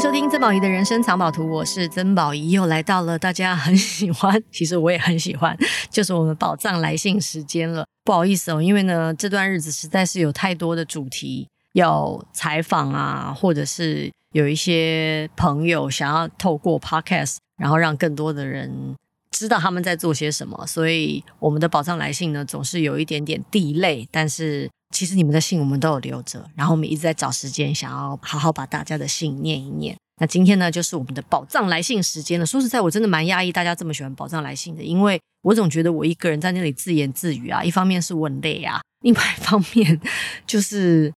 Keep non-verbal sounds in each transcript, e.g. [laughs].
收听曾宝仪的人生藏宝图，我是曾宝仪，又来到了大家很喜欢，[laughs] 其实我也很喜欢，就是我们宝藏来信时间了。不好意思哦，因为呢这段日子实在是有太多的主题要采访啊，或者是有一些朋友想要透过 Podcast，然后让更多的人知道他们在做些什么，所以我们的宝藏来信呢总是有一点点地雷但是。其实你们的信我们都有留着，然后我们一直在找时间，想要好好把大家的信念一念。那今天呢，就是我们的宝藏来信时间了。说实在，我真的蛮压抑大家这么喜欢宝藏来信的，因为我总觉得我一个人在那里自言自语啊，一方面是我很累啊，另外一方面就是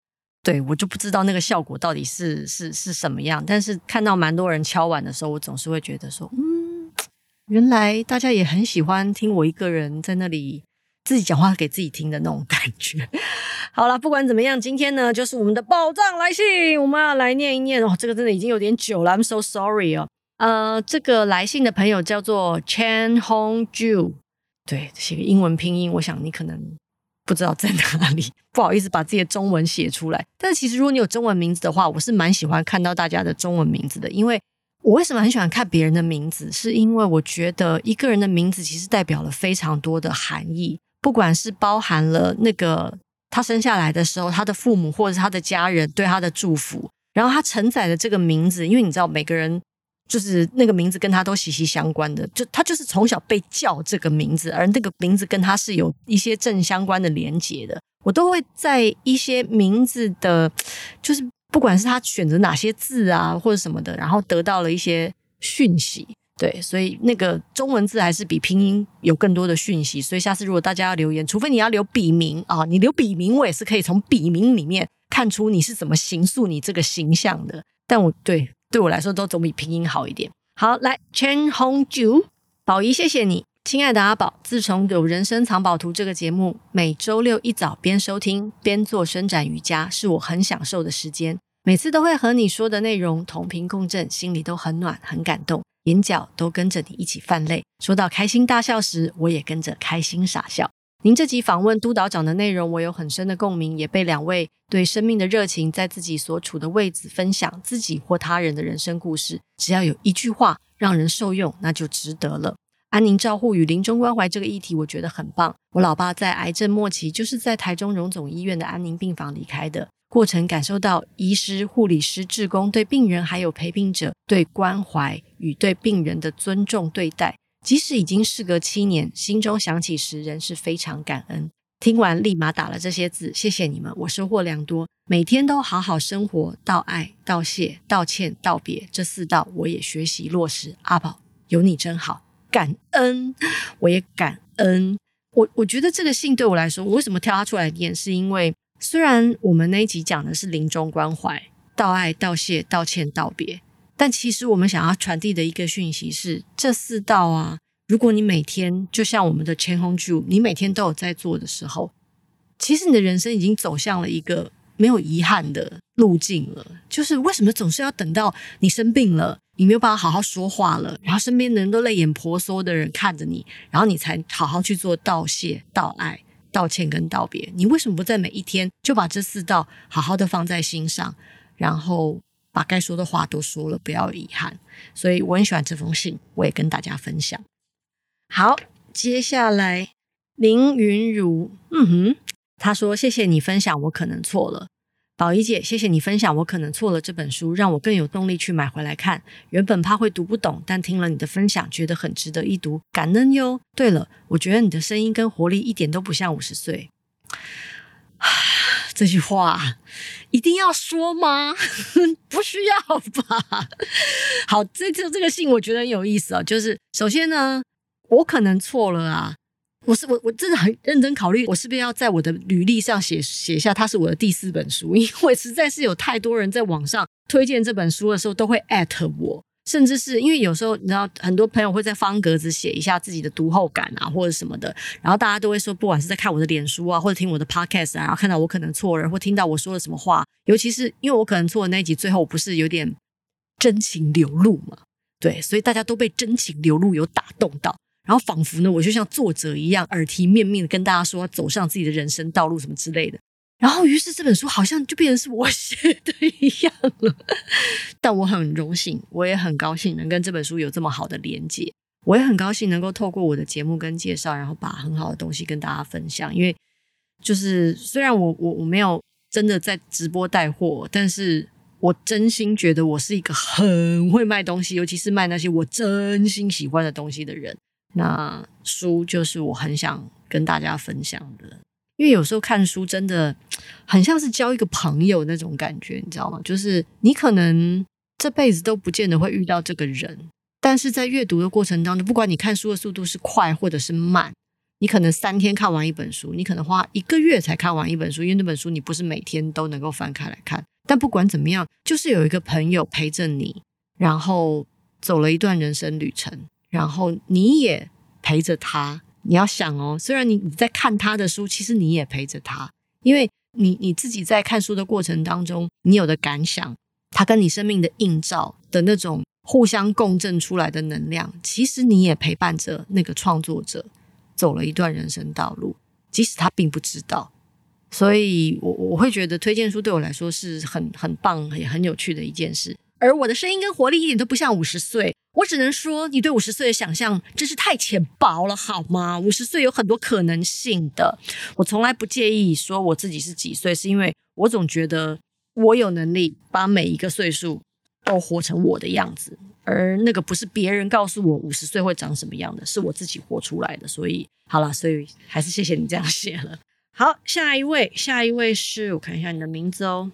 对我就不知道那个效果到底是是是什么样。但是看到蛮多人敲碗的时候，我总是会觉得说，嗯，原来大家也很喜欢听我一个人在那里。自己讲话给自己听的那种感觉。[laughs] 好了，不管怎么样，今天呢就是我们的宝藏来信，我们要来念一念哦。这个真的已经有点久了，I'm so sorry 哦。呃，这个来信的朋友叫做 Chen Hong Ju，对，写个英文拼音，我想你可能不知道在哪里，不好意思把自己的中文写出来。但其实如果你有中文名字的话，我是蛮喜欢看到大家的中文名字的，因为我为什么很喜欢看别人的名字，是因为我觉得一个人的名字其实代表了非常多的含义。不管是包含了那个他生下来的时候，他的父母或者是他的家人对他的祝福，然后他承载的这个名字，因为你知道每个人就是那个名字跟他都息息相关的，就他就是从小被叫这个名字，而那个名字跟他是有一些正相关的连结的。我都会在一些名字的，就是不管是他选择哪些字啊或者什么的，然后得到了一些讯息。对，所以那个中文字还是比拼音有更多的讯息。所以下次如果大家要留言，除非你要留笔名啊，你留笔名，我也是可以从笔名里面看出你是怎么形塑你这个形象的。但我对对我来说都总比拼音好一点。好，来，Chen Hongju，宝仪，谢谢你，亲爱的阿宝。自从有人生藏宝图这个节目，每周六一早边收听边做伸展瑜伽，是我很享受的时间。每次都会和你说的内容同频共振，心里都很暖，很感动。眼角都跟着你一起泛泪，说到开心大笑时，我也跟着开心傻笑。您这集访问督导长的内容，我有很深的共鸣，也被两位对生命的热情，在自己所处的位置分享自己或他人的人生故事。只要有一句话让人受用，那就值得了。安宁照护与临终关怀这个议题，我觉得很棒。我老爸在癌症末期，就是在台中荣总医院的安宁病房离开的。过程感受到医师、护理师、志工对病人还有陪病者对关怀与对病人的尊重对待，即使已经事隔七年，心中想起时仍是非常感恩。听完立马打了这些字，谢谢你们，我收获良多。每天都好好生活，道爱、道谢、道歉、道别这四道我也学习落实。阿宝有你真好，感恩，我也感恩。我我觉得这个信对我来说，我为什么挑它出来念，是因为。虽然我们那一集讲的是临终关怀、道爱、道谢、道歉、道别，但其实我们想要传递的一个讯息是：这四道啊，如果你每天就像我们的 Chen Hongju，你每天都有在做的时候，其实你的人生已经走向了一个没有遗憾的路径了。就是为什么总是要等到你生病了，你没有办法好好说话了，然后身边的人都泪眼婆娑的人看着你，然后你才好好去做道谢、道爱。道歉跟道别，你为什么不在每一天就把这四道好好的放在心上，然后把该说的话都说了，不要遗憾。所以我很喜欢这封信，我也跟大家分享。好，接下来林云如，嗯哼，他说：“谢谢你分享，我可能错了。”宝仪姐，谢谢你分享。我可能错了这本书，让我更有动力去买回来看。原本怕会读不懂，但听了你的分享，觉得很值得一读，感恩哟。对了，我觉得你的声音跟活力一点都不像五十岁。这句话一定要说吗？[laughs] 不需要吧。好，这次这个信我觉得很有意思啊。就是首先呢，我可能错了啊。我是我我真的很认真考虑，我是不是要在我的履历上写写下它是我的第四本书，因为实在是有太多人在网上推荐这本书的时候都会艾特我，甚至是因为有时候你知道很多朋友会在方格子写一下自己的读后感啊或者什么的，然后大家都会说，不管是在看我的脸书啊或者听我的 podcast 啊，然后看到我可能错了，或听到我说了什么话，尤其是因为我可能错的那一集最后不是有点真情流露嘛，对，所以大家都被真情流露有打动到。然后仿佛呢，我就像作者一样，耳提面命的跟大家说，走上自己的人生道路什么之类的。然后于是这本书好像就变成是我 [laughs] 写的一样了。但我很荣幸，我也很高兴能跟这本书有这么好的连接。我也很高兴能够透过我的节目跟介绍，然后把很好的东西跟大家分享。因为就是虽然我我我没有真的在直播带货，但是我真心觉得我是一个很会卖东西，尤其是卖那些我真心喜欢的东西的人。那书就是我很想跟大家分享的，因为有时候看书真的很像是交一个朋友那种感觉，你知道吗？就是你可能这辈子都不见得会遇到这个人。但是在阅读的过程当中，不管你看书的速度是快或者是慢，你可能三天看完一本书，你可能花一个月才看完一本书，因为那本书你不是每天都能够翻开来看。但不管怎么样，就是有一个朋友陪着你，然后走了一段人生旅程，然后你也陪着他。你要想哦，虽然你你在看他的书，其实你也陪着他，因为你你自己在看书的过程当中，你有的感想，他跟你生命的映照的那种。互相共振出来的能量，其实你也陪伴着那个创作者走了一段人生道路，即使他并不知道。所以我我会觉得推荐书对我来说是很很棒也很有趣的一件事。而我的声音跟活力一点都不像五十岁，我只能说你对五十岁的想象真是太浅薄了，好吗？五十岁有很多可能性的。我从来不介意说我自己是几岁，是因为我总觉得我有能力把每一个岁数。都活成我的样子，而那个不是别人告诉我五十岁会长什么样的，是我自己活出来的。所以，好了，所以还是谢谢你这样写了。好，下一位，下一位是我看一下你的名字哦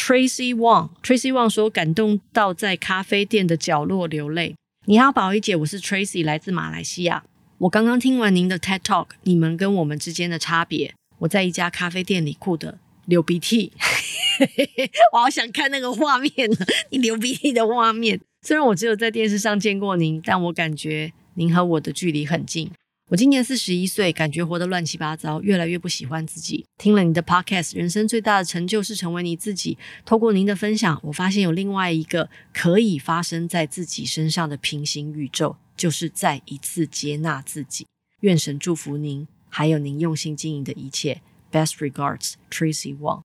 ，Tracy Wang。Tracy Wang 说感动到在咖啡店的角落流泪。你好，宝仪姐，我是 Tracy，来自马来西亚。我刚刚听完您的 TED Talk，你们跟我们之间的差别。我在一家咖啡店里哭的流鼻涕。[laughs] 我好想看那个画面呢，你流鼻涕的画面。虽然我只有在电视上见过您，但我感觉您和我的距离很近。我今年四十一岁，感觉活得乱七八糟，越来越不喜欢自己。听了你的 Podcast，人生最大的成就是成为你自己。透过您的分享，我发现有另外一个可以发生在自己身上的平行宇宙，就是再一次接纳自己。愿神祝福您，还有您用心经营的一切。Best regards, Tracy Wang。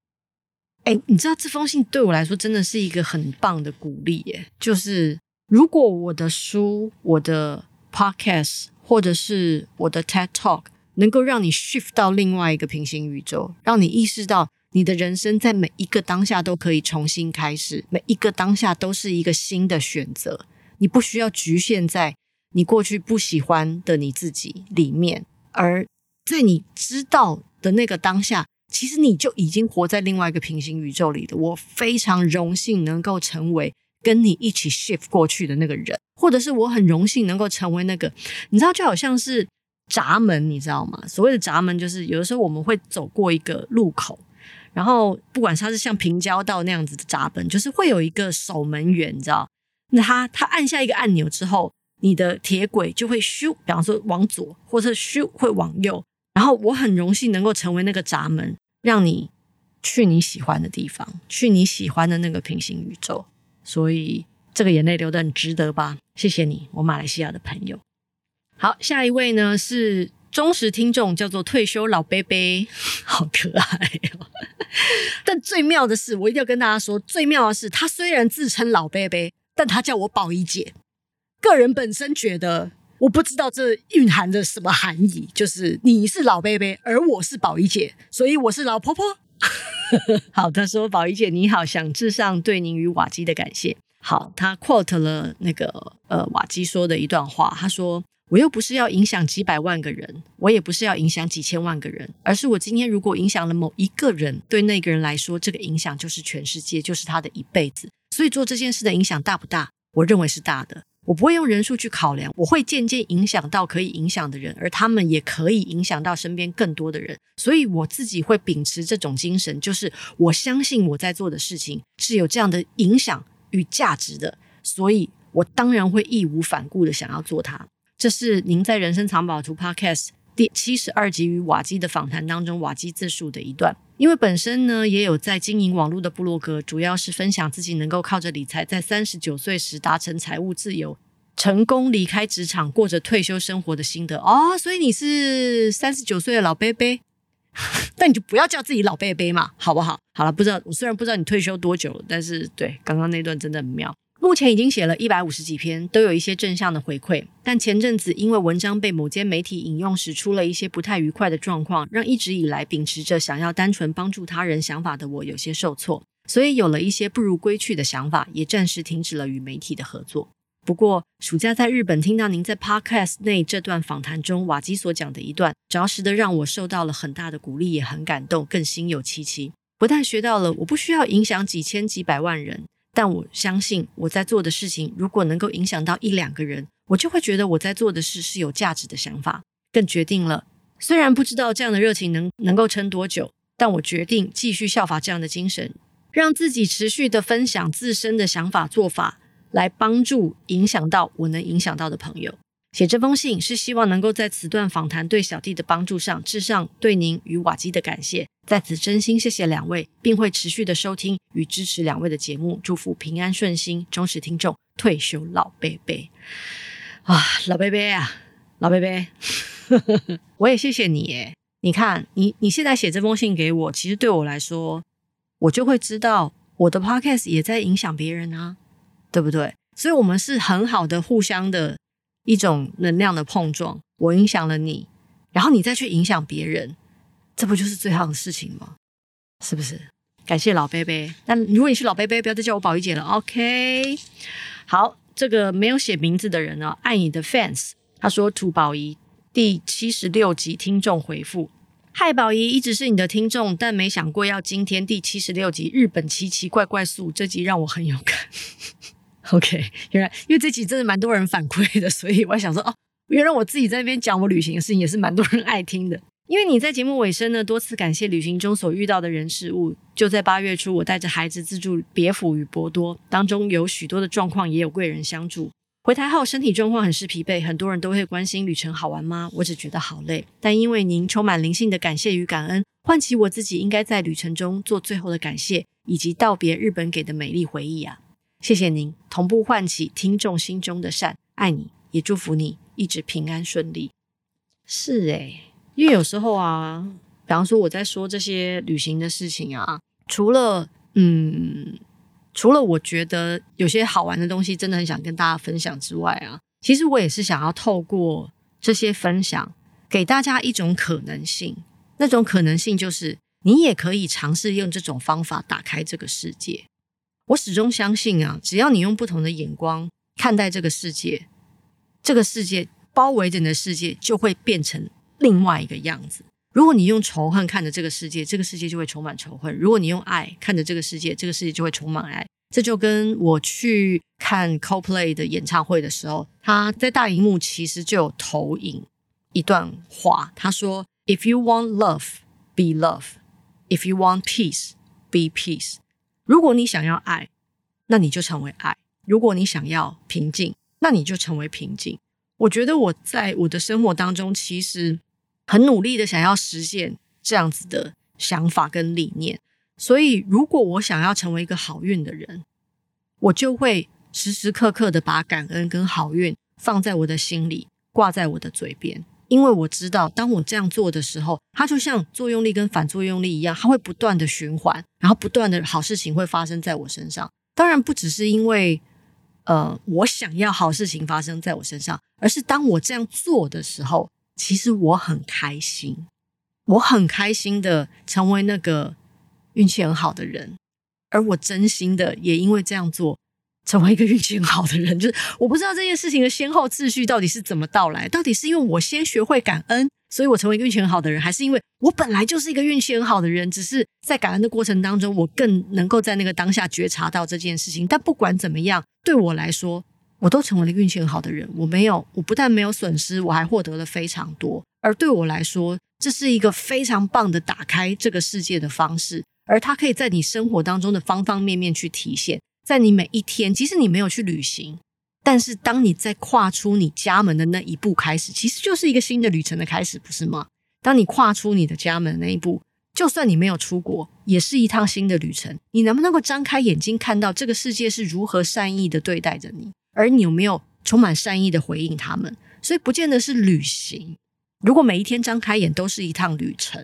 哎，你知道这封信对我来说真的是一个很棒的鼓励耶。就是如果我的书、我的 podcast 或者是我的 TED Talk 能够让你 shift 到另外一个平行宇宙，让你意识到你的人生在每一个当下都可以重新开始，每一个当下都是一个新的选择，你不需要局限在你过去不喜欢的你自己里面，而在你知道的那个当下。其实你就已经活在另外一个平行宇宙里的。我非常荣幸能够成为跟你一起 shift 过去的那个人，或者是我很荣幸能够成为那个，你知道，就好像是闸门，你知道吗？所谓的闸门，就是有的时候我们会走过一个路口，然后不管它是像平交道那样子的闸门，就是会有一个守门员，你知道，那他他按下一个按钮之后，你的铁轨就会咻，比方说往左，或者咻会往右。然后我很荣幸能够成为那个闸门。让你去你喜欢的地方，去你喜欢的那个平行宇宙，所以这个眼泪流得很值得吧？谢谢你，我马来西亚的朋友。好，下一位呢是忠实听众，叫做退休老伯伯，[laughs] 好可爱哦。[laughs] 但最妙的是，我一定要跟大家说，最妙的是，他虽然自称老伯伯，但他叫我宝仪姐。个人本身觉得。我不知道这蕴含着什么含义，就是你是老伯伯，而我是宝仪姐，所以我是老婆婆。[laughs] 好，他说：“宝仪姐你好，想致上对您与瓦基的感谢。”好，他 quote 了那个呃瓦基说的一段话，他说：“我又不是要影响几百万个人，我也不是要影响几千万个人，而是我今天如果影响了某一个人，对那个人来说，这个影响就是全世界，就是他的一辈子。所以做这件事的影响大不大？我认为是大的。”我不会用人数去考量，我会渐渐影响到可以影响的人，而他们也可以影响到身边更多的人。所以我自己会秉持这种精神，就是我相信我在做的事情是有这样的影响与价值的，所以我当然会义无反顾的想要做它。这是您在《人生藏宝图》Podcast 第七十二集与瓦基的访谈当中，瓦基自述的一段。因为本身呢也有在经营网络的部落格，主要是分享自己能够靠着理财，在三十九岁时达成财务自由，成功离开职场，过着退休生活的心得哦。所以你是三十九岁的老伯伯，[laughs] 但你就不要叫自己老伯伯嘛，好不好？好了，不知道我虽然不知道你退休多久，但是对刚刚那段真的很妙。目前已经写了一百五十几篇，都有一些正向的回馈。但前阵子因为文章被某间媒体引用时出了一些不太愉快的状况，让一直以来秉持着想要单纯帮助他人想法的我有些受挫，所以有了一些不如归去的想法，也暂时停止了与媒体的合作。不过暑假在日本听到您在 Podcast 内这段访谈中瓦基所讲的一段，着实的让我受到了很大的鼓励，也很感动，更心有戚戚。不但学到了我不需要影响几千几百万人。但我相信我在做的事情，如果能够影响到一两个人，我就会觉得我在做的事是有价值的想法。更决定了，虽然不知道这样的热情能能够撑多久，但我决定继续效法这样的精神，让自己持续的分享自身的想法做法，来帮助影响到我能影响到的朋友。写这封信是希望能够在此段访谈对小弟的帮助上，致上对您与瓦基的感谢。在此真心谢谢两位，并会持续的收听与支持两位的节目，祝福平安顺心，忠实听众，退休老伯伯啊，老伯伯啊，老伯伯，我也谢谢你诶，你看你你现在写这封信给我，其实对我来说，我就会知道我的 podcast 也在影响别人啊，对不对？所以，我们是很好的互相的。一种能量的碰撞，我影响了你，然后你再去影响别人，这不就是最好的事情吗？是不是？感谢老伯伯。那如果你是老伯伯，不要再叫我宝仪姐了。OK，好，这个没有写名字的人呢，爱你的 fans，他说土宝仪第七十六集听众回复：嗨，宝仪一直是你的听众，但没想过要今天第七十六集日本奇奇怪怪素，这集让我很有感。[laughs] OK，原来因为这集真的蛮多人反馈的，所以我想说哦，原来我自己在那边讲我旅行的事情也是蛮多人爱听的。因为你在节目尾声呢，多次感谢旅行中所遇到的人事物。就在八月初，我带着孩子自助别府与博多，当中有许多的状况，也有贵人相助。回台后身体状况很是疲惫，很多人都会关心旅程好玩吗？我只觉得好累。但因为您充满灵性的感谢与感恩，唤起我自己应该在旅程中做最后的感谢，以及道别日本给的美丽回忆啊。谢谢您，同步唤起听众心中的善，爱你，也祝福你一直平安顺利。是诶，因为有时候啊，比方说我在说这些旅行的事情啊，除了嗯，除了我觉得有些好玩的东西真的很想跟大家分享之外啊，其实我也是想要透过这些分享，给大家一种可能性。那种可能性就是，你也可以尝试用这种方法打开这个世界。我始终相信啊，只要你用不同的眼光看待这个世界，这个世界包围着你的世界就会变成另外一个样子。如果你用仇恨看着这个世界，这个世界就会充满仇恨；如果你用爱看着这个世界，这个世界就会充满爱。这就跟我去看 Coldplay 的演唱会的时候，他在大荧幕其实就有投影一段话，他说：“If you want love, be love. If you want peace, be peace.” 如果你想要爱，那你就成为爱；如果你想要平静，那你就成为平静。我觉得我在我的生活当中，其实很努力的想要实现这样子的想法跟理念。所以，如果我想要成为一个好运的人，我就会时时刻刻的把感恩跟好运放在我的心里，挂在我的嘴边。因为我知道，当我这样做的时候，它就像作用力跟反作用力一样，它会不断的循环，然后不断的好事情会发生在我身上。当然，不只是因为，呃，我想要好事情发生在我身上，而是当我这样做的时候，其实我很开心，我很开心的成为那个运气很好的人，而我真心的也因为这样做。成为一个运气很好的人，[laughs] 就是我不知道这件事情的先后次序到底是怎么到来。到底是因为我先学会感恩，所以我成为一个运气很好的人，还是因为我本来就是一个运气很好的人，只是在感恩的过程当中，我更能够在那个当下觉察到这件事情。但不管怎么样，对我来说，我都成为了运气很好的人。我没有，我不但没有损失，我还获得了非常多。而对我来说，这是一个非常棒的打开这个世界的方式，而它可以在你生活当中的方方面面去体现。在你每一天，即使你没有去旅行，但是当你在跨出你家门的那一步开始，其实就是一个新的旅程的开始，不是吗？当你跨出你的家门那一步，就算你没有出国，也是一趟新的旅程。你能不能够张开眼睛看到这个世界是如何善意的对待着你，而你有没有充满善意的回应他们？所以不见得是旅行。如果每一天张开眼都是一趟旅程，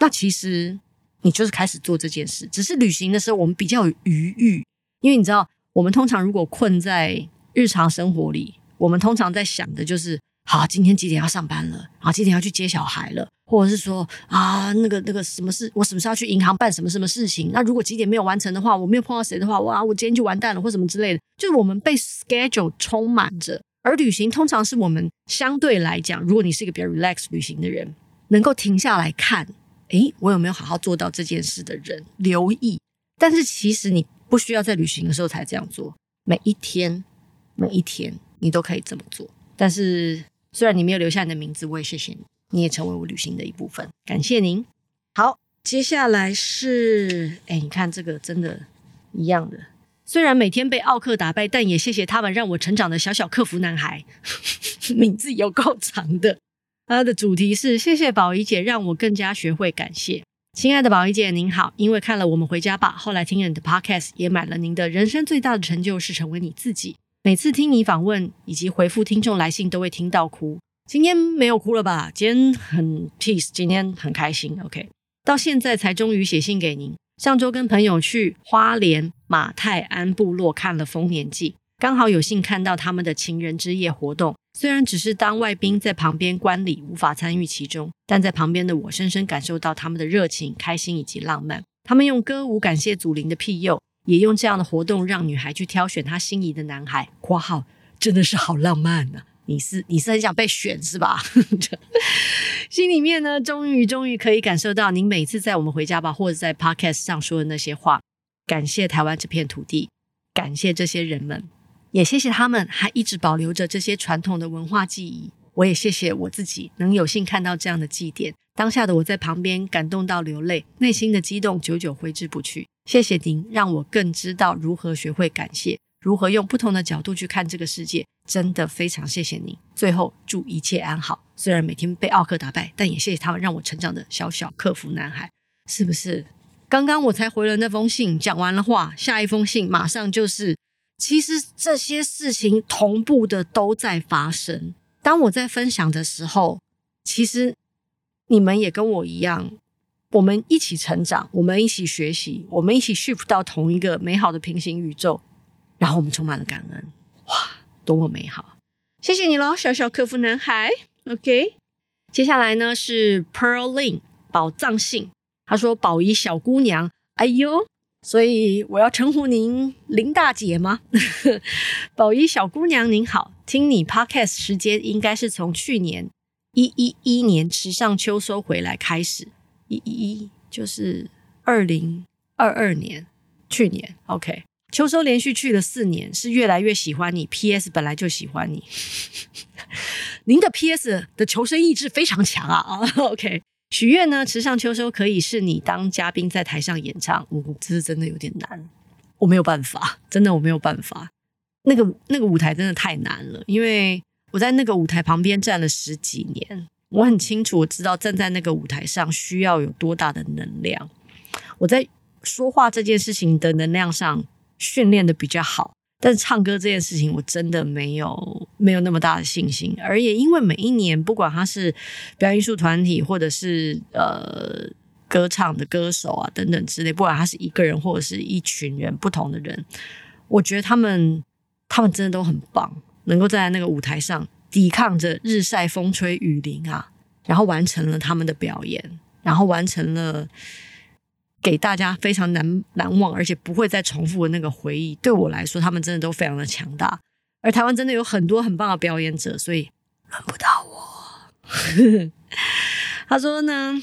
那其实你就是开始做这件事。只是旅行的时候，我们比较有余裕，因为你知道，我们通常如果困在日常生活里，我们通常在想的就是。好，今天几点要上班了？啊，几点要去接小孩了？或者是说啊，那个那个什么事，我什么时候要去银行办什么什么事情？那如果几点没有完成的话，我没有碰到谁的话，哇，我今天就完蛋了，或什么之类的。就是我们被 schedule 充满着，而旅行通常是我们相对来讲，如果你是一个比较 relax 旅行的人，能够停下来看，诶，我有没有好好做到这件事的人，留意。但是其实你不需要在旅行的时候才这样做，每一天，每一天你都可以这么做，但是。虽然你没有留下你的名字，我也谢谢你，你也成为我旅行的一部分，感谢您。好，接下来是，哎，你看这个真的，一样的。虽然每天被奥克打败，但也谢谢他们让我成长的小小客服男孩，[laughs] 名字有够长的。他的主题是谢谢宝仪姐，让我更加学会感谢。亲爱的宝仪姐，您好，因为看了我们回家吧，后来听了你的 podcast，也买了您的人生最大的成就是成为你自己。每次听你访问以及回复听众来信，都会听到哭。今天没有哭了吧？今天很 peace，今天很开心。OK，到现在才终于写信给您。上周跟朋友去花莲马泰安部落看了丰年祭，刚好有幸看到他们的情人之夜活动。虽然只是当外宾在旁边观礼，无法参与其中，但在旁边的我深深感受到他们的热情、开心以及浪漫。他们用歌舞感谢祖灵的庇佑。也用这样的活动让女孩去挑选她心仪的男孩。括号真的是好浪漫呢、啊。你是你是很想被选是吧？[laughs] 心里面呢，终于终于可以感受到您每次在我们回家吧，或者在 Podcast 上说的那些话。感谢台湾这片土地，感谢这些人们，也谢谢他们还一直保留着这些传统的文化记忆。我也谢谢我自己能有幸看到这样的祭典。当下的我在旁边感动到流泪，内心的激动久久挥之不去。谢谢您，让我更知道如何学会感谢，如何用不同的角度去看这个世界。真的非常谢谢您。最后祝一切安好。虽然每天被奥克打败，但也谢谢他们让我成长的小小客服男孩。是不是？刚刚我才回了那封信，讲完了话，下一封信马上就是。其实这些事情同步的都在发生。当我在分享的时候，其实。你们也跟我一样，我们一起成长，我们一起学习，我们一起 shift 到同一个美好的平行宇宙，然后我们充满了感恩，哇，多么美好！谢谢你喽，小小客服男孩。OK，接下来呢是 Pearl Lin 宝藏信，他说：“宝仪小姑娘，哎呦，所以我要称呼您林大姐吗？” [laughs] 宝仪小姑娘您好，听你 Podcast 时间应该是从去年。一一一年池上秋收回来开始，一一一就是二零二二年，去年 OK。秋收连续去了四年，是越来越喜欢你。PS 本来就喜欢你，[laughs] 您的 PS 的求生意志非常强啊啊 OK。许愿呢，池上秋收可以是你当嘉宾在台上演唱，嗯，这是真的有点难，我没有办法，真的我没有办法。那个那个舞台真的太难了，因为。我在那个舞台旁边站了十几年，我很清楚，我知道站在那个舞台上需要有多大的能量。我在说话这件事情的能量上训练的比较好，但唱歌这件事情我真的没有没有那么大的信心。而也因为每一年，不管他是表演艺术团体，或者是呃歌唱的歌手啊等等之类，不管他是一个人或者是一群人不同的人，我觉得他们他们真的都很棒。能够在那个舞台上抵抗着日晒风吹雨淋啊，然后完成了他们的表演，然后完成了给大家非常难难忘而且不会再重复的那个回忆。对我来说，他们真的都非常的强大。而台湾真的有很多很棒的表演者，所以轮不到我。[laughs] 他说呢，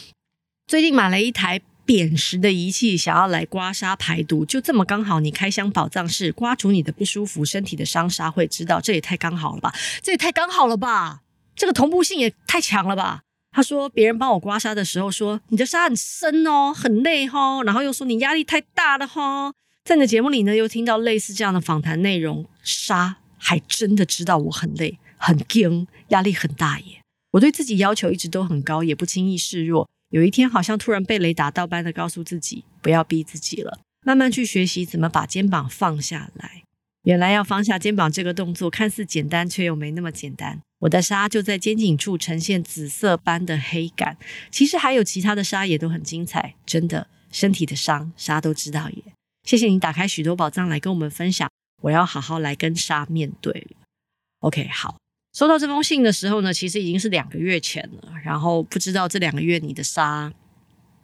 最近买了一台。扁食的仪器想要来刮痧排毒，就这么刚好，你开箱宝藏室刮除你的不舒服、身体的伤痧，会知道这也太刚好了吧？这也太刚好了吧？这个同步性也太强了吧？他说别人帮我刮痧的时候说你的痧很深哦，很累哦，然后又说你压力太大了哦。在你的节目里呢，又听到类似这样的访谈内容，痧还真的知道我很累、很紧、压力很大耶。我对自己要求一直都很高，也不轻易示弱。有一天，好像突然被雷打到般的告诉自己，不要逼自己了，慢慢去学习怎么把肩膀放下来。原来要放下肩膀这个动作，看似简单，却又没那么简单。我的纱就在肩颈处呈现紫色般的黑感。其实还有其他的纱也都很精彩，真的，身体的伤沙都知道耶。谢谢你打开许多宝藏来跟我们分享，我要好好来跟纱面对了。OK，好，收到这封信的时候呢，其实已经是两个月前了。然后不知道这两个月你的纱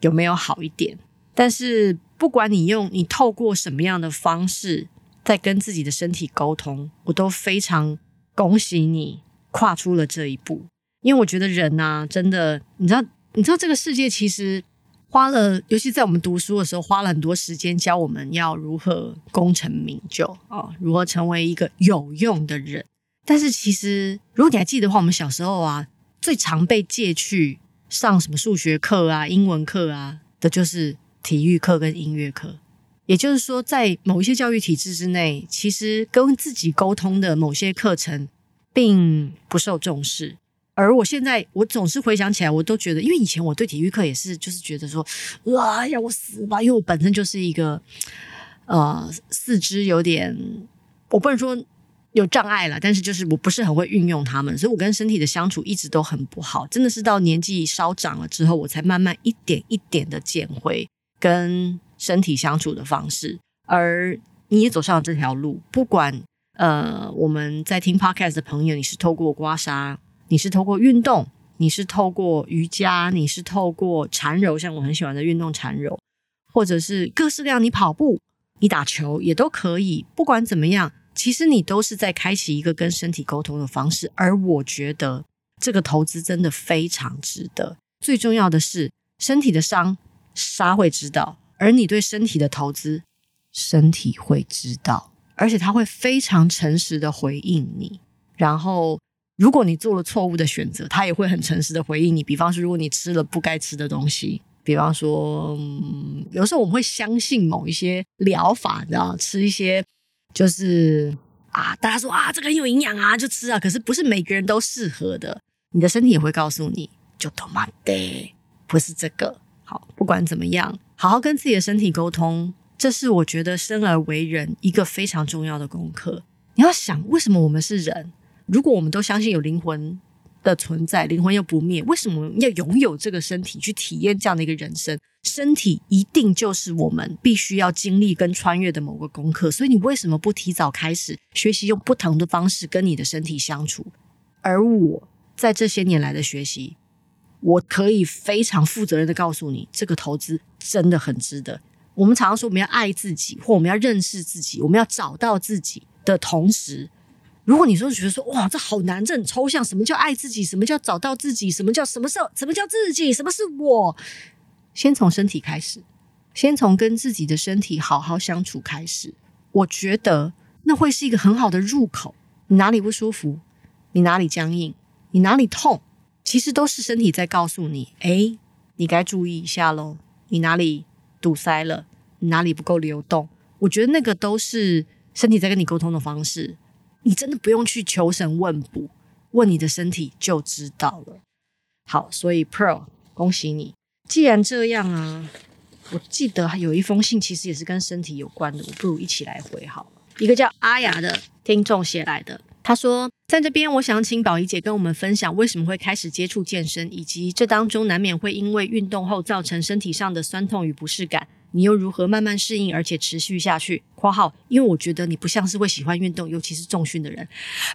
有没有好一点？但是不管你用你透过什么样的方式在跟自己的身体沟通，我都非常恭喜你。跨出了这一步，因为我觉得人呐、啊，真的，你知道，你知道这个世界其实花了，尤其在我们读书的时候，花了很多时间教我们要如何功成名就啊、哦，如何成为一个有用的人。但是其实，如果你还记得的话，我们小时候啊，最常被借去上什么数学课啊、英文课啊的，就是体育课跟音乐课。也就是说，在某一些教育体制之内，其实跟自己沟通的某些课程。并不受重视，而我现在我总是回想起来，我都觉得，因为以前我对体育课也是，就是觉得说，啊，要我死吧！因为我本身就是一个，呃，四肢有点，我不能说有障碍了，但是就是我不是很会运用它们，所以我跟身体的相处一直都很不好。真的是到年纪稍长了之后，我才慢慢一点一点的捡回跟身体相处的方式。而你也走上了这条路，不管。呃，我们在听 podcast 的朋友，你是透过刮痧，你是透过运动，你是透过瑜伽，你是透过缠柔，像我很喜欢的运动缠柔，或者是各式各样，你跑步，你打球也都可以。不管怎么样，其实你都是在开启一个跟身体沟通的方式。而我觉得这个投资真的非常值得。最重要的是，身体的伤，痧会知道；而你对身体的投资，身体会知道。而且他会非常诚实的回应你，然后如果你做了错误的选择，他也会很诚实的回应你。比方说，如果你吃了不该吃的东西，比方说，嗯，有时候我们会相信某一些疗法，你知道，吃一些就是啊，大家说啊，这个很有营养啊，就吃啊。可是不是每个人都适合的，你的身体也会告诉你，就他妈的不是这个。好，不管怎么样，好好跟自己的身体沟通。这是我觉得生而为人一个非常重要的功课。你要想，为什么我们是人？如果我们都相信有灵魂的存在，灵魂又不灭，为什么要拥有这个身体去体验这样的一个人生？身体一定就是我们必须要经历跟穿越的某个功课。所以，你为什么不提早开始学习，用不同的方式跟你的身体相处？而我在这些年来的学习，我可以非常负责任的告诉你，这个投资真的很值得。我们常常说，我们要爱自己，或我们要认识自己，我们要找到自己的同时，如果你说觉得说哇，这好难，这很抽象，什么叫爱自己？什么叫找到自己？什么叫什么时候？什么叫自己？什么是我？先从身体开始，先从跟自己的身体好好相处开始，我觉得那会是一个很好的入口。你哪里不舒服？你哪里僵硬？你哪里痛？其实都是身体在告诉你，诶，你该注意一下喽。你哪里？堵塞了，哪里不够流动？我觉得那个都是身体在跟你沟通的方式。你真的不用去求神问卜，问你的身体就知道了。好，所以 Pro，恭喜你。既然这样啊，我记得还有一封信，其实也是跟身体有关的。我不如一起来回好了。一个叫阿雅的听众写来的，他说：“在这边，我想请宝仪姐跟我们分享，为什么会开始接触健身，以及这当中难免会因为运动后造成身体上的酸痛与不适感，你又如何慢慢适应，而且持续下去？”（括号）因为我觉得你不像是会喜欢运动，尤其是重训的人。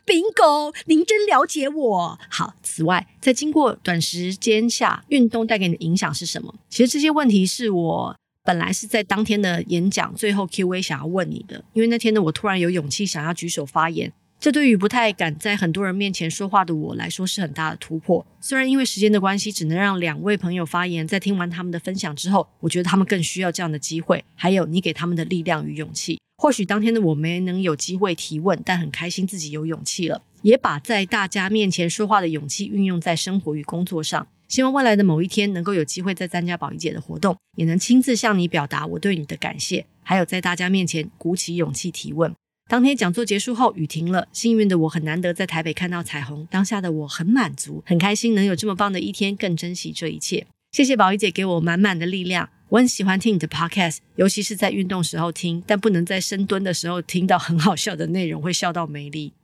Bingo，您真了解我。好，此外，在经过短时间下，运动带给你的影响是什么？其实这些问题是我本来是在当天的演讲最后 Q&A 想要问你的，因为那天呢，我突然有勇气想要举手发言。这对于不太敢在很多人面前说话的我来说是很大的突破。虽然因为时间的关系，只能让两位朋友发言，在听完他们的分享之后，我觉得他们更需要这样的机会。还有你给他们的力量与勇气。或许当天的我没能有机会提问，但很开心自己有勇气了，也把在大家面前说话的勇气运用在生活与工作上。希望未来的某一天能够有机会再参加宝仪姐的活动，也能亲自向你表达我对你的感谢，还有在大家面前鼓起勇气提问。当天讲座结束后，雨停了。幸运的我很难得在台北看到彩虹，当下的我很满足，很开心能有这么棒的一天，更珍惜这一切。谢谢宝仪姐给我满满的力量。我很喜欢听你的 podcast，尤其是在运动时候听，但不能在深蹲的时候听到很好笑的内容，会笑到没力。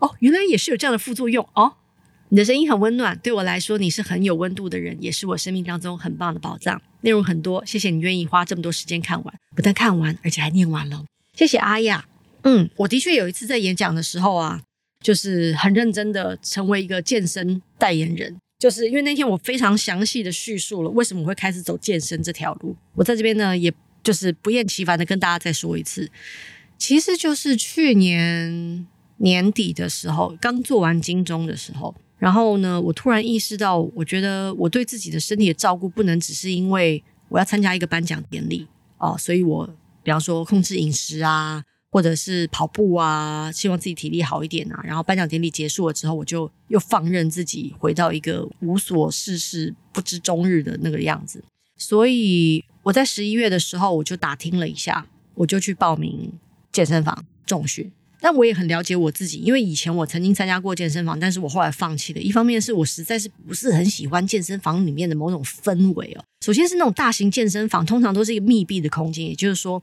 哦，原来也是有这样的副作用哦。你的声音很温暖，对我来说你是很有温度的人，也是我生命当中很棒的宝藏。内容很多，谢谢你愿意花这么多时间看完，不但看完，而且还念完了。谢谢阿雅。嗯，我的确有一次在演讲的时候啊，就是很认真的成为一个健身代言人，就是因为那天我非常详细的叙述了为什么我会开始走健身这条路。我在这边呢，也就是不厌其烦的跟大家再说一次，其实就是去年年底的时候，刚做完金钟的时候。然后呢，我突然意识到，我觉得我对自己的身体的照顾不能只是因为我要参加一个颁奖典礼哦，所以我比方说控制饮食啊，或者是跑步啊，希望自己体力好一点啊。然后颁奖典礼结束了之后，我就又放任自己回到一个无所事事、不知终日的那个样子。所以我在十一月的时候，我就打听了一下，我就去报名健身房重训。但我也很了解我自己，因为以前我曾经参加过健身房，但是我后来放弃了。一方面是我实在是不是很喜欢健身房里面的某种氛围哦。首先是那种大型健身房，通常都是一个密闭的空间，也就是说，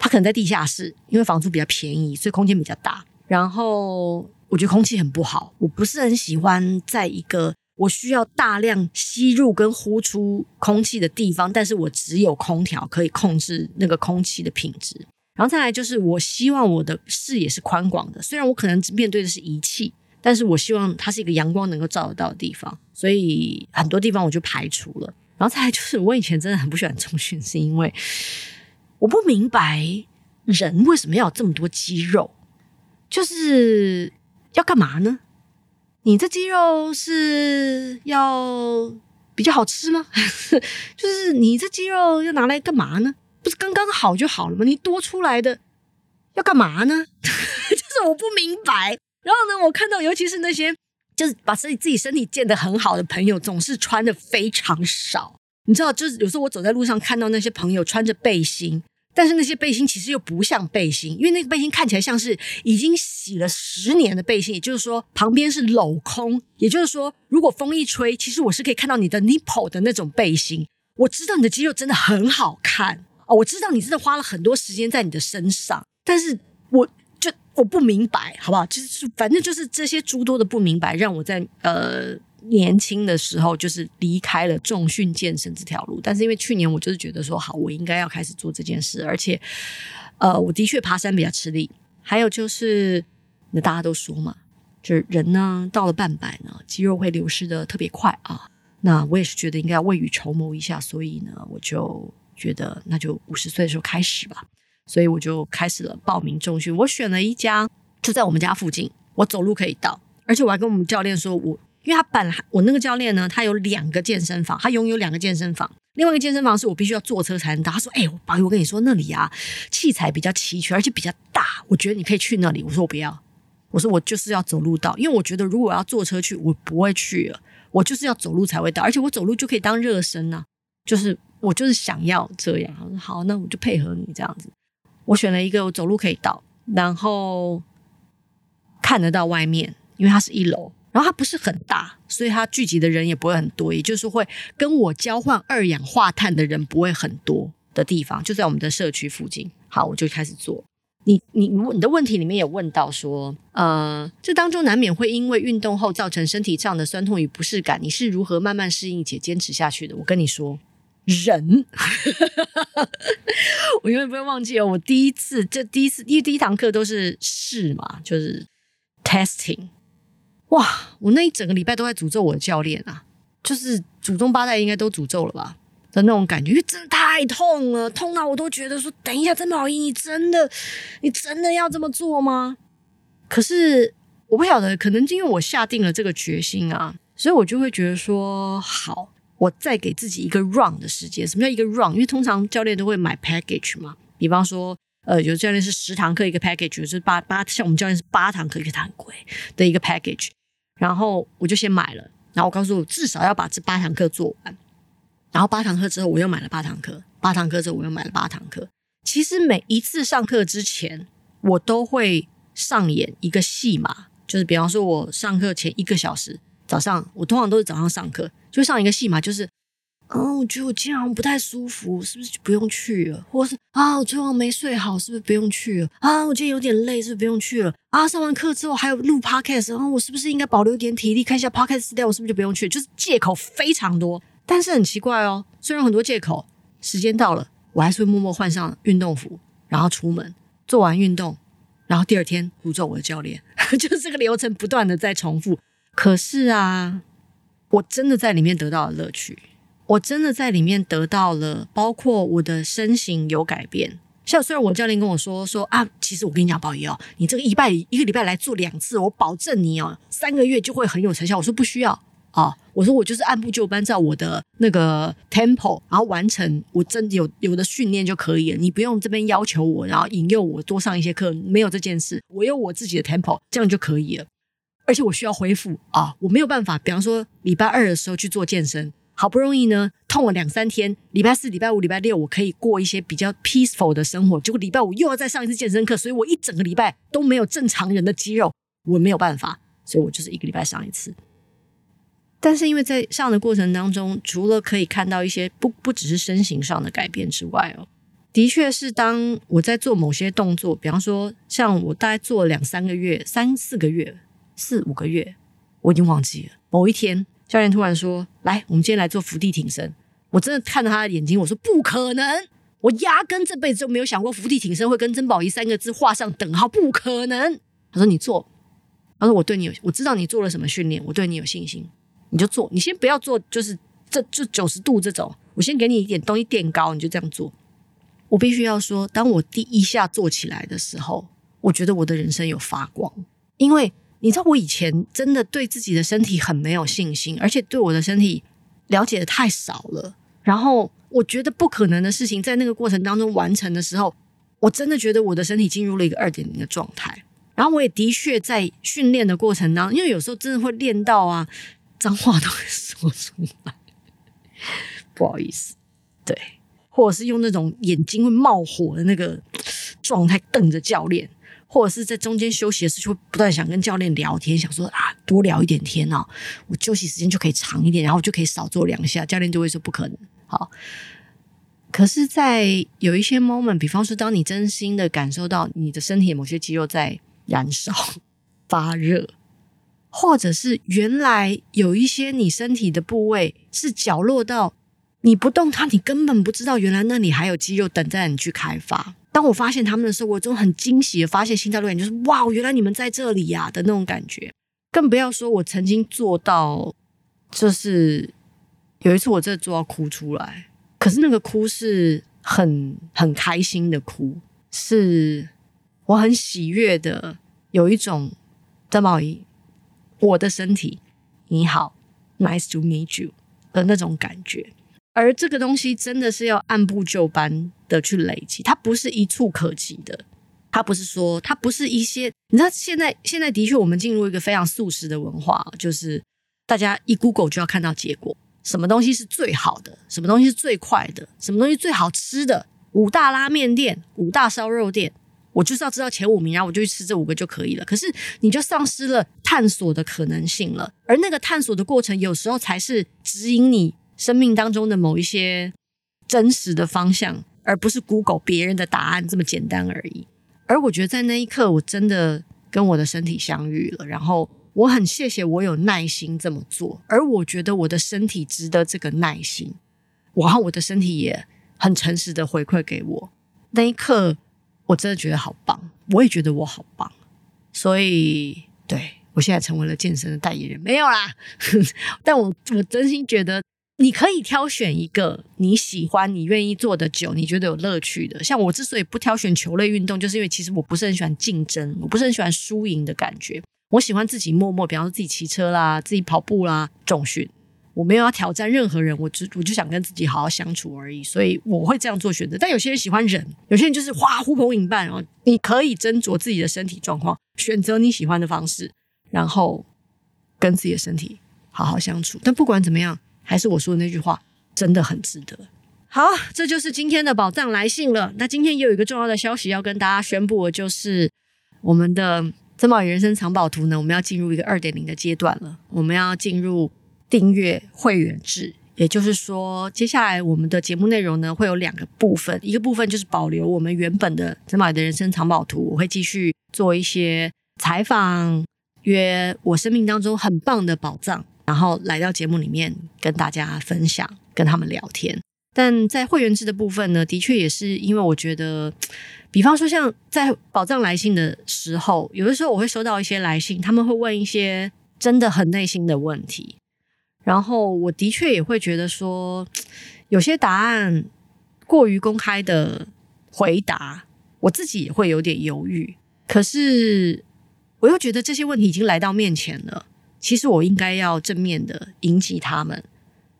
它可能在地下室，因为房租比较便宜，所以空间比较大。然后我觉得空气很不好，我不是很喜欢在一个我需要大量吸入跟呼出空气的地方，但是我只有空调可以控制那个空气的品质。然后再来就是，我希望我的视野是宽广的。虽然我可能面对的是仪器，但是我希望它是一个阳光能够照得到的地方。所以很多地方我就排除了。然后再来就是，我以前真的很不喜欢重训，是因为我不明白人为什么要有这么多肌肉，就是要干嘛呢？你这肌肉是要比较好吃吗？[laughs] 就是你这肌肉要拿来干嘛呢？不是刚刚好就好了吗？你多出来的要干嘛呢？[laughs] 就是我不明白。然后呢，我看到尤其是那些就是把自己自己身体健得很好的朋友，总是穿的非常少。你知道，就是有时候我走在路上看到那些朋友穿着背心，但是那些背心其实又不像背心，因为那个背心看起来像是已经洗了十年的背心。也就是说，旁边是镂空。也就是说，如果风一吹，其实我是可以看到你的 nipple 的那种背心。我知道你的肌肉真的很好看。哦，我知道你真的花了很多时间在你的身上，但是我就我不明白，好不好？就是反正就是这些诸多的不明白，让我在呃年轻的时候就是离开了重训健身这条路。但是因为去年我就是觉得说，好，我应该要开始做这件事，而且呃，我的确爬山比较吃力，还有就是那大家都说嘛，就是人呢到了半百呢，肌肉会流失的特别快啊。那我也是觉得应该要未雨绸缪一下，所以呢，我就。觉得那就五十岁的时候开始吧，所以我就开始了报名重训。我选了一家就在我们家附近，我走路可以到，而且我还跟我们教练说，我因为他本来我那个教练呢，他有两个健身房，他拥有两个健身房，另外一个健身房是我必须要坐车才能到。他说：“哎、我宝仪，我跟你说那里啊，器材比较齐全，而且比较大，我觉得你可以去那里。”我说：“我不要，我说我就是要走路到，因为我觉得如果我要坐车去，我不会去了，我就是要走路才会到，而且我走路就可以当热身啊，就是。”我就是想要这样，我说好，那我就配合你这样子。我选了一个我走路可以到，然后看得到外面，因为它是一楼，然后它不是很大，所以它聚集的人也不会很多，也就是会跟我交换二氧化碳的人不会很多的地方，就在我们的社区附近。好，我就开始做。你你你的问题里面有问到说，呃，这当中难免会因为运动后造成身体上的酸痛与不适感，你是如何慢慢适应且坚持下去的？我跟你说。人，[laughs] 我永远不会忘记哦。我第一次，这第一次，因为第一堂课都是试嘛，就是 testing。哇，我那一整个礼拜都在诅咒我的教练啊，就是祖宗八代应该都诅咒了吧的那种感觉，因为真的太痛了，痛到我都觉得说，等一下，曾宝仪，你真的，你真的要这么做吗？可是我不晓得，可能因为我下定了这个决心啊，所以我就会觉得说好。我再给自己一个 run 的时间。什么叫一个 run？因为通常教练都会买 package 嘛。比方说，呃，有教练是十堂课一个 package，就是八八，像我们教练是八堂课一个，它很贵的一个 package。然后我就先买了，然后我告诉我至少要把这八堂课做完。然后八堂课之后，我又买了八堂课，八堂课之后我又买了八堂课。其实每一次上课之前，我都会上演一个戏码，就是比方说我上课前一个小时。早上我通常都是早上上课，就上一个戏码，就是嗯，我觉得我今天好像不太舒服，是不是就不用去了？或是啊，我昨晚没睡好，是不是不用去了？啊，我今天有点累，是不是不用去了？啊，上完课之后还有录 podcast，然后我是不是应该保留一点体力看一下 podcast 资料？我是不是就不用去？就是借口非常多，但是很奇怪哦，虽然很多借口，时间到了，我还是会默默换上运动服，然后出门做完运动，然后第二天诅咒我的教练，[laughs] 就是这个流程不断的在重复。可是啊，我真的在里面得到了乐趣。我真的在里面得到了，包括我的身形有改变。像虽然我教练跟我说说啊，其实我跟你讲，宝仪哦，你这个一拜一个礼拜来做两次，我保证你哦，三个月就会很有成效。我说不需要啊、我说我就是按部就班，照我的那个 tempo，然后完成我真有有的训练就可以了。你不用这边要求我，然后引诱我多上一些课，没有这件事。我有我自己的 tempo，这样就可以了。而且我需要恢复啊、我没有办法，比方说礼拜二的时候去做健身。好不容易呢，痛了两三天，礼拜四、礼拜五、礼拜六，我可以过一些比较 peaceful 的生活。结果礼拜五又要再上一次健身课，所以我一整个礼拜都没有正常人的肌肉，我没有办法，所以我就是一个礼拜上一次。但是因为在上的过程当中，除了可以看到一些不不只是身形上的改变之外哦，的确是当我在做某些动作，比方说像我大概做了两三个月、三四个月、四五个月，我已经忘记了某一天。教练突然说：“来，我们今天来做伏地挺身。”我真的看着他的眼睛，我说：“不可能！我压根这辈子都没有想过伏地挺身会跟曾宝仪三个字画上等号，不可能。”他说：“你做。”他说：“我对你有，我知道你做了什么训练，我对你有信心，你就做。你先不要做，就是这就九十度这种，我先给你一点东西垫高，你就这样做。”我必须要说，当我第一下做起来的时候，我觉得我的人生有发光，因为。你知道我以前真的对自己的身体很没有信心，而且对我的身体了解的太少了。然后我觉得不可能的事情，在那个过程当中完成的时候，我真的觉得我的身体进入了一个二点零的状态。然后我也的确在训练的过程当中，因为有时候真的会练到啊，脏话都会说出来，不好意思，对，或者是用那种眼睛会冒火的那个状态瞪着教练。或者是在中间休息的时候，就会不断想跟教练聊天，想说啊，多聊一点天哦，我休息时间就可以长一点，然后就可以少做两下。教练就会说不可能。好，可是，在有一些 moment，比方说，当你真心的感受到你的身体某些肌肉在燃烧、发热，或者是原来有一些你身体的部位是角落到你不动它，你根本不知道原来那里还有肌肉等待你去开发。当我发现他们的时候，我有种很惊喜的发现，心跳感就是哇，原来你们在这里呀、的那种感觉。更不要说我曾经做到，就是有一次我真的做到哭出来，可是那个哭是很很开心的哭，是我很喜悦的，有一种张宝仪，我的身体你好，nice to meet you 的那种感觉。而这个东西真的是要按部就班的去累积，它不是一触可及的，它不是说，它不是一些，你知道现在现在的确我们进入一个非常速食的文化，就是大家一 Google 就要看到结果，什么东西是最好的，什么东西是最快的，什么东西最好吃的，五大拉面店，五大烧肉店，我就是要知道前五名，然后我就去吃这五个就可以了。可是你就丧失了探索的可能性了，而那个探索的过程，有时候才是指引你生命当中的某一些真实的方向，而不是 Google 别人的答案这么简单而已。而我觉得在那一刻，我真的跟我的身体相遇了，然后我很谢谢我有耐心这么做，而我觉得我的身体值得这个耐心，然后我的身体也很诚实的回馈给我。那一刻，我真的觉得好棒，我也觉得我好棒，所以对，我现在成为了健身的代言人，没有啦，[laughs] 但我我真心觉得。你可以挑选一个你喜欢、你愿意做的久、你觉得有乐趣的。像我之所以不挑选球类运动，就是因为其实我不是很喜欢竞争，我不是很喜欢输赢的感觉。我喜欢自己默默，比方说自己骑车啦、自己跑步啦、重训。我没有要挑战任何人，我只我就想跟自己好好相处而已。所以我会这样做选择。但有些人喜欢忍，有些人就是哗呼朋引伴，哦你可以斟酌自己的身体状况，选择你喜欢的方式，然后跟自己的身体好好相处。但不管怎么样。还是我说的那句话，真的很值得。好，这就是今天的宝藏来信了。那今天也有一个重要的消息要跟大家宣布，就是我们的曾宝仪人生藏宝图呢，我们要进入一个二点零的阶段了。我们要进入订阅会员制，也就是说，接下来我们的节目内容呢，会有两个部分，一个部分就是保留我们原本的曾宝仪的人生藏宝图，我会继续做一些采访，约我生命当中很棒的宝藏，然后来到节目里面跟大家分享，跟他们聊天。但在会员制的部分呢，的确也是因为我觉得，比方说像在宝藏来信的时候，有的时候我会收到一些来信，他们会问一些真的很内心的问题。然后我的确也会觉得说，有些答案过于公开的回答，我自己也会有点犹豫。可是我又觉得这些问题已经来到面前了，其实我应该要正面的迎击他们。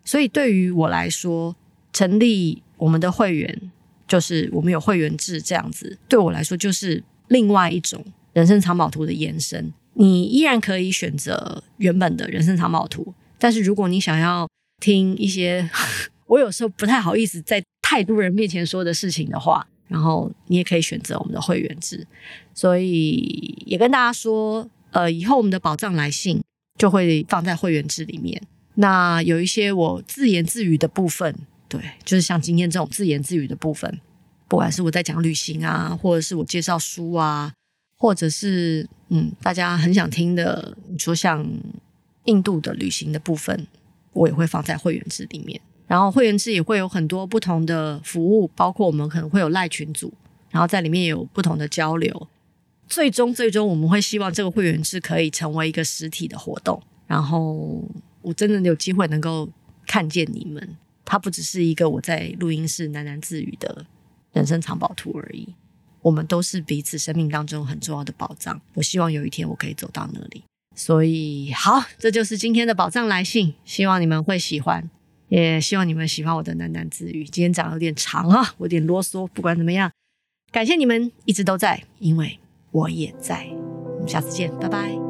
所以对于我来说，成立我们的会员，就是我们有会员制这样子，对我来说就是另外一种人生藏宝图的延伸。你依然可以选择原本的人生藏宝图。但是如果你想要听一些 [laughs] 我有时候不太好意思在太多人面前说的事情的话，然后你也可以选择我们的会员制。所以也跟大家说，呃，以后我们的宝藏来信就会放在会员制里面。那有一些我自言自语的部分，对，就是像今天这种自言自语的部分，不管是我在讲旅行啊，或者是我介绍书啊，或者是嗯，大家很想听的，你说像。印度的旅行的部分，我也会放在会员制里面。然后会员制也会有很多不同的服务，包括我们可能会有赖群组，然后在里面有不同的交流。最终，最终我们会希望这个会员制可以成为一个实体的活动。然后我真的有机会能够看见你们，它不只是一个我在录音室喃喃自语的人生藏宝图而已。我们都是彼此生命当中很重要的宝藏。我希望有一天我可以走到那里。所以好，这就是今天的宝藏来信，希望你们会喜欢，也希望你们喜欢我的喃喃自语。今天讲得有点长啊，我有点啰嗦。不管怎么样，感谢你们一直都在，因为我也在。我们下次见，拜拜。